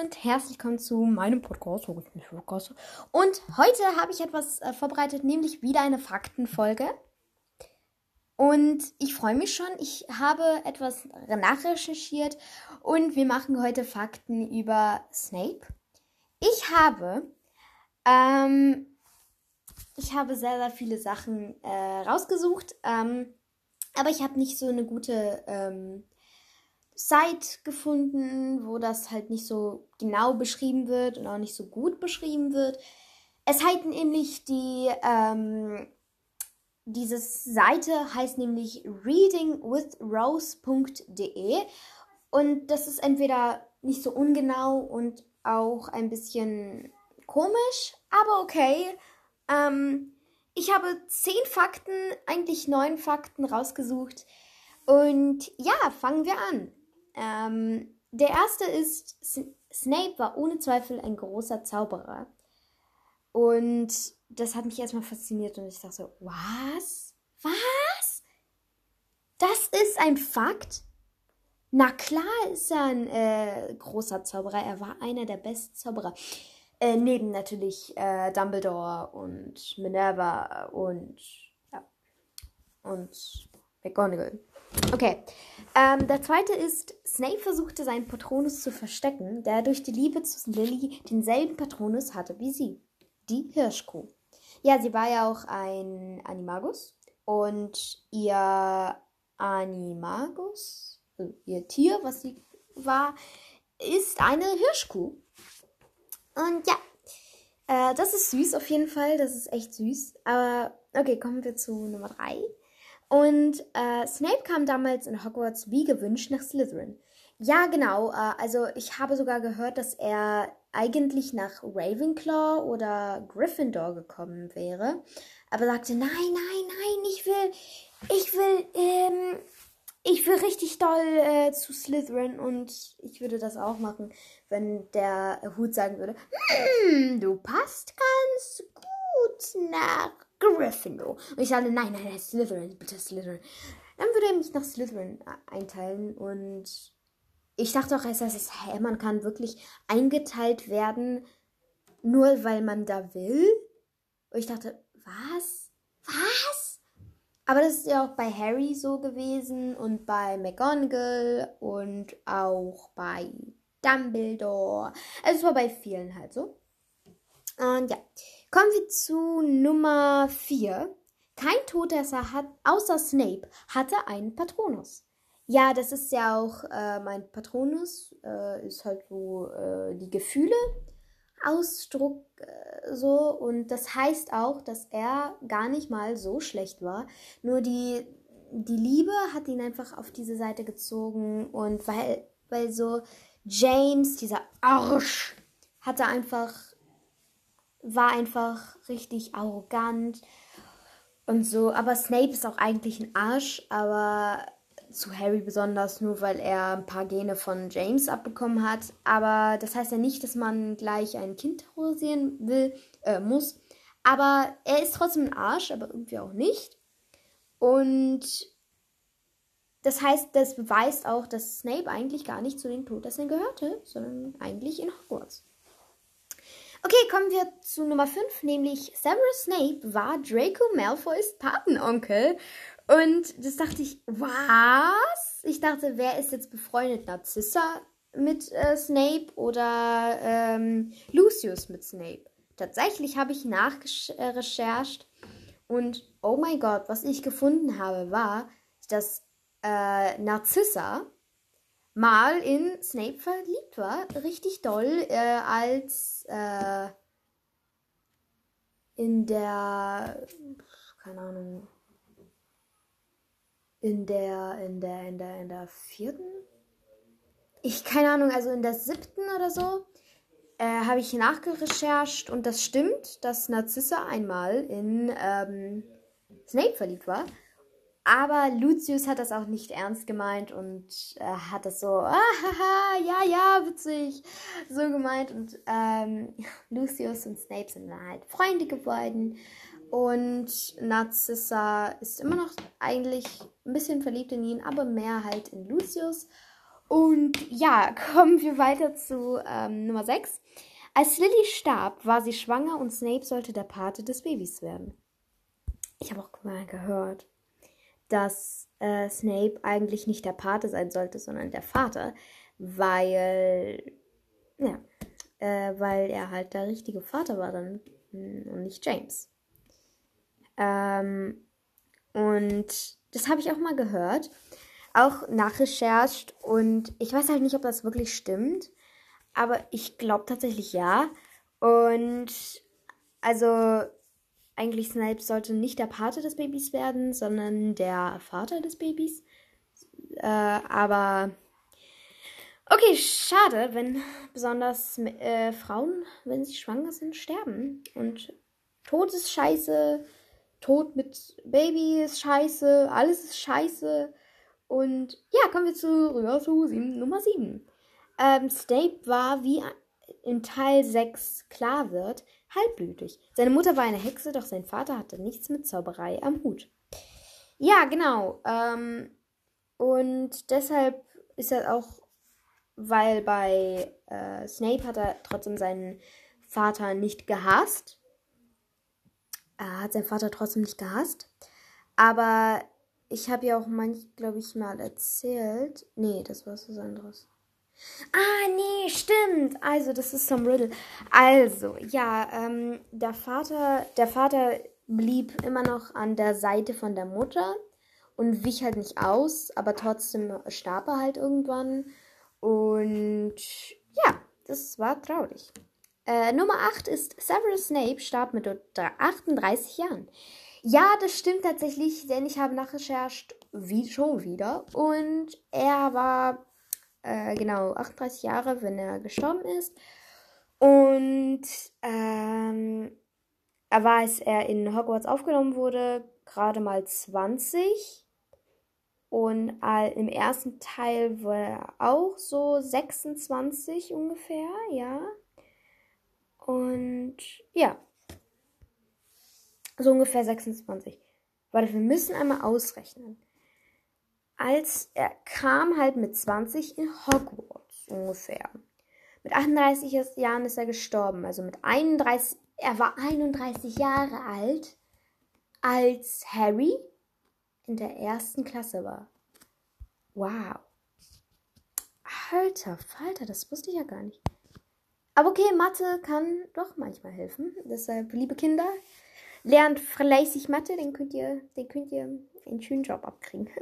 und herzlich willkommen zu meinem Podcast. Und heute habe ich etwas äh, vorbereitet, nämlich wieder eine Faktenfolge. Und ich freue mich schon. Ich habe etwas nachrecherchiert und wir machen heute Fakten über Snape. Ich habe, ähm, ich habe sehr, sehr viele Sachen äh, rausgesucht, ähm, aber ich habe nicht so eine gute ähm, Site gefunden, wo das halt nicht so genau beschrieben wird und auch nicht so gut beschrieben wird. Es heißt nämlich die, ähm, diese Seite heißt nämlich readingwithrose.de und das ist entweder nicht so ungenau und auch ein bisschen komisch, aber okay. Ähm, ich habe zehn Fakten, eigentlich neun Fakten rausgesucht. Und ja, fangen wir an. Ähm, der erste ist, Snape war ohne Zweifel ein großer Zauberer. Und das hat mich erstmal fasziniert und ich dachte so, was? Was? Das ist ein Fakt? Na klar ist er ein äh, großer Zauberer. Er war einer der besten Zauberer. Äh, neben natürlich äh, Dumbledore und Minerva und ja, und McGonagall. Okay. Ähm, der zweite ist, Snape versuchte seinen Patronus zu verstecken, der durch die Liebe zu Lily denselben Patronus hatte wie sie. Die Hirschkuh. Ja, sie war ja auch ein Animagus. Und ihr Animagus, also ihr Tier, was sie war, ist eine Hirschkuh. Und ja, äh, das ist süß auf jeden Fall. Das ist echt süß. Aber okay, kommen wir zu Nummer 3. Und äh, Snape kam damals in Hogwarts wie gewünscht nach Slytherin. Ja, genau. Äh, also ich habe sogar gehört, dass er eigentlich nach Ravenclaw oder Gryffindor gekommen wäre. Aber sagte, nein, nein, nein, ich will, ich will, ähm, ich will richtig doll äh, zu Slytherin und ich würde das auch machen, wenn der Hut sagen würde, hm, du passt ganz gut nach Gryffindor. Und ich sage, nein, nein, nein, Slytherin, bitte Slytherin. Dann würde er mich nach Slytherin äh, einteilen und ich dachte auch erst, dass hä, man kann wirklich eingeteilt werden, nur weil man da will. Und ich dachte, was? Was? Aber das ist ja auch bei Harry so gewesen und bei McGonagall und auch bei Dumbledore. Also es war bei vielen halt so. Und ja. Kommen wir zu Nummer 4. Kein Todesser hat, außer Snape hatte einen Patronus. Ja, das ist ja auch äh, mein Patronus, äh, ist halt so äh, die Gefühle Ausdruck äh, so und das heißt auch, dass er gar nicht mal so schlecht war, nur die die Liebe hat ihn einfach auf diese Seite gezogen und weil weil so James dieser Arsch hatte einfach war einfach richtig arrogant und so. Aber Snape ist auch eigentlich ein Arsch, aber zu Harry besonders nur, weil er ein paar Gene von James abbekommen hat. Aber das heißt ja nicht, dass man gleich ein Kind terrorisieren will, äh, muss. Aber er ist trotzdem ein Arsch, aber irgendwie auch nicht. Und das heißt, das beweist auch, dass Snape eigentlich gar nicht zu den Todessern gehörte, sondern eigentlich in Hogwarts. Okay, kommen wir zu Nummer 5, nämlich Severus Snape war Draco Malfoys Patenonkel. Und das dachte ich, was? Ich dachte, wer ist jetzt befreundet? Narzissa mit äh, Snape oder ähm, Lucius mit Snape? Tatsächlich habe ich nachrechercht und oh mein Gott, was ich gefunden habe, war, dass äh, Narzissa mal in Snape verliebt war. Richtig doll, äh, als äh, in der, keine Ahnung, in der, in der, in der, in der vierten, ich keine Ahnung, also in der siebten oder so, äh, habe ich nachgerechercht und das stimmt, dass Narzissa einmal in ähm, Snape verliebt war. Aber Lucius hat das auch nicht ernst gemeint und äh, hat das so, ah, haha, ja, ja, witzig, so gemeint. Und ähm, Lucius und Snape sind dann halt Freunde geworden. Und Narcissa ist immer noch eigentlich ein bisschen verliebt in ihn, aber mehr halt in Lucius. Und ja, kommen wir weiter zu ähm, Nummer 6. Als Lily starb, war sie schwanger und Snape sollte der Pate des Babys werden. Ich habe auch mal gehört, dass äh, Snape eigentlich nicht der Pate sein sollte, sondern der Vater, weil, ja, äh, weil er halt der richtige Vater war dann hm, und nicht James. Ähm, und das habe ich auch mal gehört, auch nachrechercht und ich weiß halt nicht, ob das wirklich stimmt, aber ich glaube tatsächlich ja. Und also eigentlich Snape sollte nicht der Pate des Babys werden, sondern der Vater des Babys. Äh, aber okay, schade, wenn besonders äh, Frauen, wenn sie schwanger sind, sterben. Und Tod ist scheiße, Tod mit Baby ist scheiße, alles ist scheiße. Und ja, kommen wir zu rüber zu sieben, Nummer 7. Ähm, Snape war, wie in Teil 6 klar wird, halbblütig. Seine Mutter war eine Hexe, doch sein Vater hatte nichts mit Zauberei am Hut. Ja, genau. Ähm, und deshalb ist er auch, weil bei äh, Snape hat er trotzdem seinen Vater nicht gehasst. Er hat seinen Vater trotzdem nicht gehasst. Aber ich habe ja auch manch, glaube ich, mal erzählt. Nee, das war was anderes. Ah, nee, stimmt. Also, das ist Tom Riddle. Also, ja, ähm, der Vater, der Vater blieb immer noch an der Seite von der Mutter und wich halt nicht aus, aber trotzdem starb er halt irgendwann. Und ja, das war traurig. Äh, Nummer 8 ist Severus Snape starb mit 38 Jahren. Ja, das stimmt tatsächlich, denn ich habe nachrechercht, wie schon wieder. Und er war äh, genau 38 Jahre, wenn er gestorben ist. Und ähm, er war, als er in Hogwarts aufgenommen wurde, gerade mal 20. Und äh, im ersten Teil war er auch so 26 ungefähr, ja. Und ja. So ungefähr 26. Warte, wir müssen einmal ausrechnen als er kam halt mit 20 in Hogwarts ungefähr. Mit 38 Jahren ist er gestorben, also mit 31, er war 31 Jahre alt, als Harry in der ersten Klasse war. Wow. Alter Falter, das wusste ich ja gar nicht. Aber okay, Mathe kann doch manchmal helfen. Deshalb, liebe Kinder, lernt fleißig Mathe, den könnt ihr, den könnt ihr einen schönen Job abkriegen.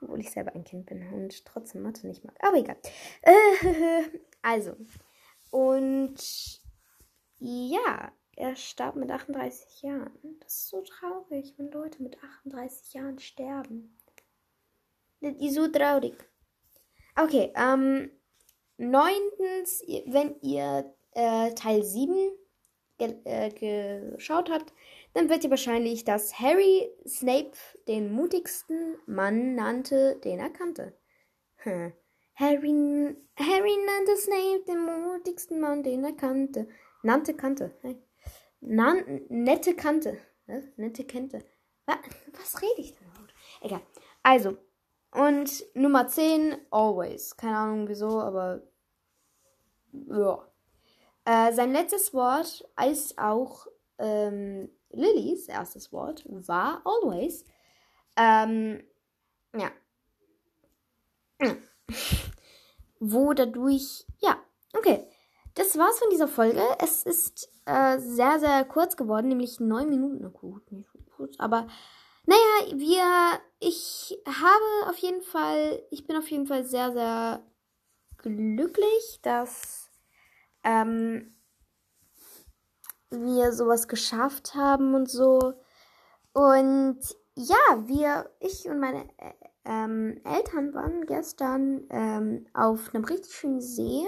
obwohl ich selber ein Kind bin und trotzdem Mathe nicht mag. Aber egal. Äh, also, und ja, er starb mit 38 Jahren. Das ist so traurig, wenn Leute mit 38 Jahren sterben. Das ist so traurig. Okay, ähm, neuntens, wenn ihr äh, Teil 7 ge äh, geschaut habt, dann wird ihr wahrscheinlich, dass Harry Snape den mutigsten Mann nannte, den er kannte. Hm. Harry, Harry nannte Snape den mutigsten Mann, den er kannte. Nannte, kannte. Hey. Nan nette Kante. Was? Nette Kante. Was, was rede ich denn überhaupt? Egal. Also, und Nummer 10, Always. Keine Ahnung wieso, aber ja. Äh, sein letztes Wort ist auch ähm, Lillys erstes Wort war always. Ähm, ja. Wo dadurch, ja, okay. Das war's von dieser Folge. Es ist äh, sehr, sehr kurz geworden, nämlich neun Minuten. Na gut, nicht kurz, aber naja, wir, ich habe auf jeden Fall, ich bin auf jeden Fall sehr, sehr glücklich, dass ähm, wir sowas geschafft haben und so. Und ja, wir, ich und meine äh, ähm, Eltern waren gestern ähm, auf einem richtig schönen See,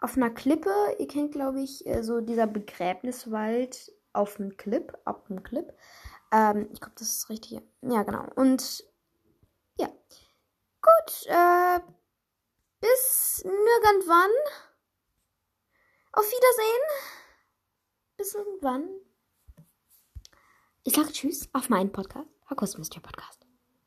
auf einer Klippe. Ihr kennt, glaube ich, äh, so dieser Begräbniswald auf dem Clip, ab dem Clip. Ähm, ich glaube, das ist richtig. Ja, genau. Und ja. Gut, äh, bis nirgendwann. Auf Wiedersehen bis irgendwann. Ich sage Tschüss auf meinen Podcast, Hakus Mystery Podcast.